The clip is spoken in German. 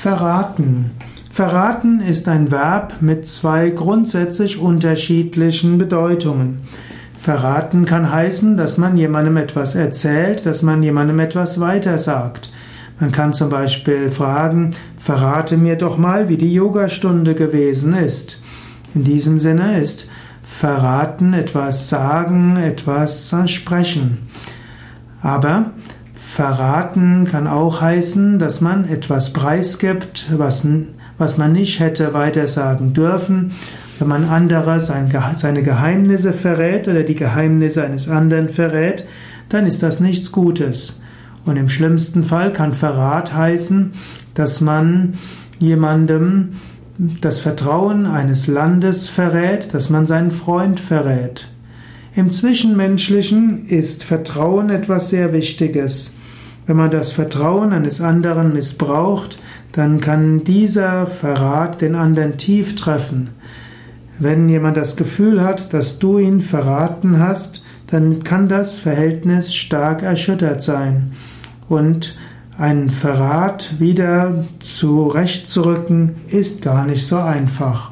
Verraten. Verraten ist ein Verb mit zwei grundsätzlich unterschiedlichen Bedeutungen. Verraten kann heißen, dass man jemandem etwas erzählt, dass man jemandem etwas weitersagt. Man kann zum Beispiel fragen, verrate mir doch mal, wie die Yogastunde gewesen ist. In diesem Sinne ist verraten etwas sagen, etwas sprechen. Aber verraten kann auch heißen, dass man etwas preisgibt, was, was man nicht hätte weitersagen dürfen. Wenn man andere seine Geheimnisse verrät oder die Geheimnisse eines anderen verrät, dann ist das nichts Gutes. Und im schlimmsten Fall kann Verrat heißen, dass man jemandem das Vertrauen eines Landes verrät, dass man seinen Freund verrät. Im Zwischenmenschlichen ist Vertrauen etwas sehr Wichtiges. Wenn man das Vertrauen eines anderen missbraucht, dann kann dieser Verrat den anderen tief treffen. Wenn jemand das Gefühl hat, dass du ihn verraten hast, dann kann das Verhältnis stark erschüttert sein. Und ein Verrat wieder zurechtzurücken ist gar nicht so einfach.